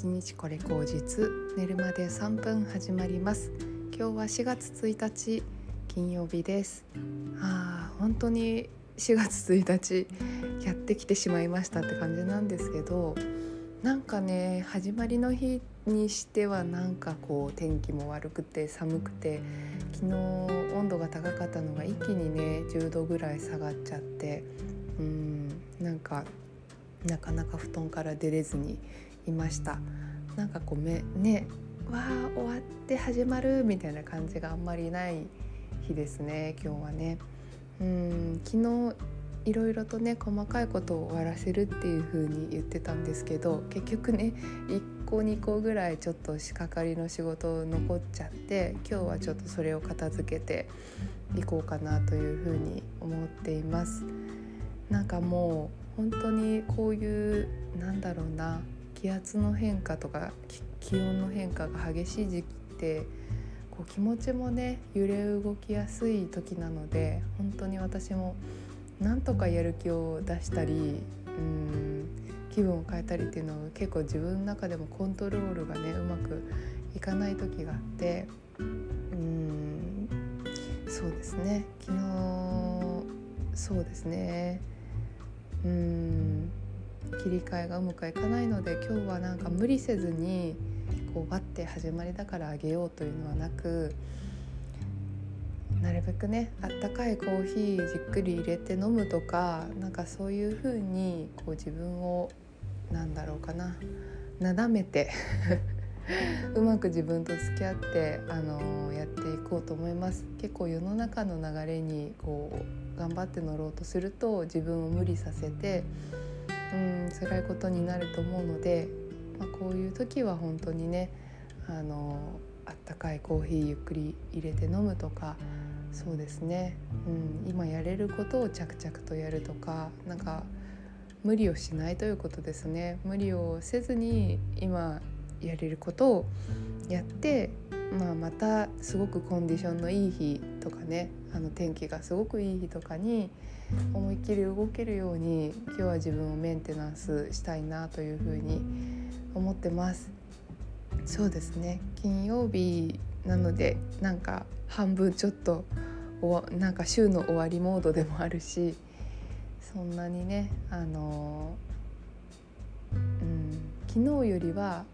1日これ口実寝るまで3分始まります。今日は4月1日金曜日です。あー本当に4月1日やってきてしまいましたって感じなんですけどなんかね始まりの日にしてはなんかこう天気も悪くて寒くて昨日温度が高かったのが一気にね10度ぐらい下がっちゃってうんなんかなかなか布団から出れずにいました。なんかこうめねわあ終わって始まるみたいな感じがあんまりない日ですね今日はね。うん昨日いろいろとね細かいことを終わらせるっていう風に言ってたんですけど結局ね1個2個ぐらいちょっと仕掛かりの仕事残っちゃって今日はちょっとそれを片付けていこうかなという風に思っています。なんかもう本当にこういうなんだろうな気圧の変化とか気温の変化が激しい時期ってこう気持ちもね揺れ動きやすい時なので本当に私もなんとかやる気を出したりうん気分を変えたりっていうのを結構自分の中でもコントロールがねうまくいかない時があってうんそうですね。昨日そうですね。うん。切り替えがうまくいかないので今日はなんか無理せずにこうバッて始まりだからあげようというのはなくなるべくねあったかいコーヒーじっくり入れて飲むとかなんかそういう風にこう自分をなんだろうかななだめて うまく自分と付き合って、あのー、やっていこうと思います。結構世の中の流れにこう頑張って乗ろうとすると自分を無理させてうん辛いことになると思うので、まあ、こういう時は本当にねあのあったかいコーヒーゆっくり入れて飲むとかそうですね、うん、今やれることを着々とやるとかなんか無理をしないということですね。無理をせずに今やれることをやって、まあ、またすごくコンディションのいい日とかねあの天気がすごくいい日とかに思いっきり動けるように今日は自分をメンテナンスしたいなというふうに思ってます。そうですね。金曜日なのでなんか半分ちょっとなんか週の終わりモードでもあるしそんなにねあのうん昨日よりは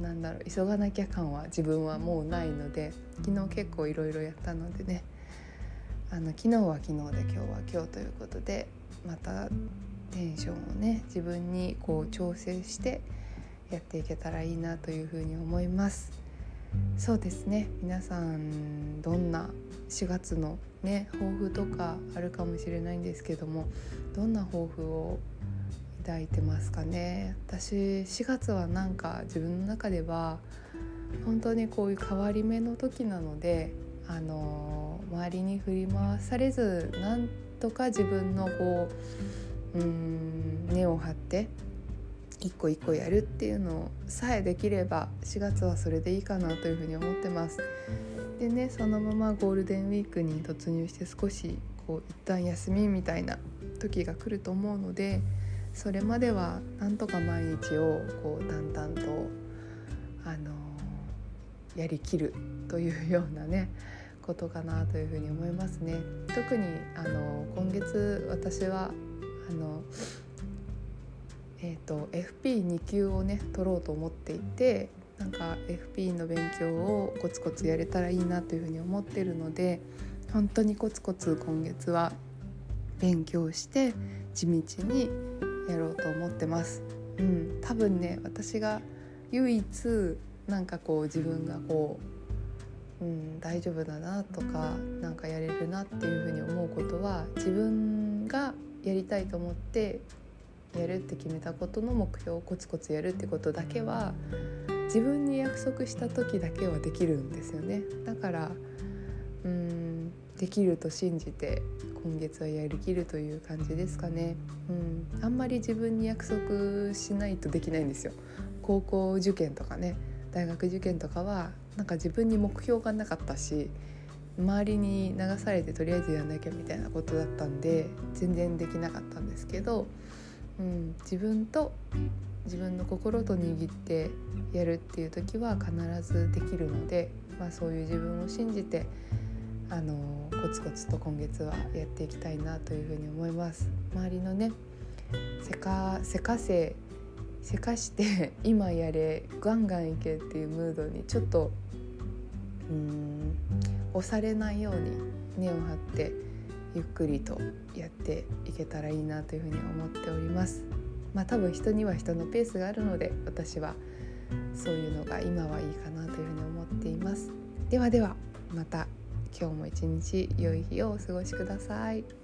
なんだろう急がなきゃ感は自分はもうないので昨日結構いろいろやったのでね。あの昨日は昨日で今日は今日ということでまたテンションをね自分にこう調整してやっていけたらいいなというふうに思います。そうですね。皆さんどんな4月のね抱負とかあるかもしれないんですけどもどんな抱負を抱いてますかね私4月はなんか自分の中では本当にこういう変わり目の時なのであの周りに振り回されずなんとか自分のこううん根を張って一個一個やるっていうのさえできれば4月はそれでいいかなというふうに思ってます。でねそのままゴールデンウィークに突入して少しこう一旦休みみたいな時が来ると思うのでそれまではなんとか毎日をこう淡々とあのやりきるというようなねことかなというふうに思いますね。特にあの今月私はあのえーと、FP2 級をね取ろうと思っていてなんか FP の勉強をコツコツやれたらいいなというふうに思ってるので本当にコツコツ今月は勉強して地道にやろうと思ってます。うん、多分ね私が唯一なんかこう自分がこう、うん、大丈夫だなとかなんかやれるなっていうふうに思うことは自分がやりたいと思ってやるって決めたことの目標をコツコツやるってことだけは自分に約束した時だけはできるんですよね。だからうんできると信じて今月はやりきるという感じですかね、うん、あんまり自分に約束しないとできないんですよ。高校受験とかね大学受験とかはなんか自分に目標がなかったし周りに流されてとりあえずやんなきゃみたいなことだったんで全然できなかったんですけどうん、自分と自分の心と握ってやるっていう時は必ずできるので、まあ、そういう自分を信じてあのコツコツと今月はやっていきたいなというふうに思います。周りのねせかせかせせかして 今やれガンガンいけっていうムードにちょっとうん押されないように根を張ってゆっくりとやっていけたらいいなというふうに思っております。まあ多分人には人のペースがあるので私はそういうのが今はいいかなというふうに思っています。ではではまた今日も一日良い日をお過ごしください。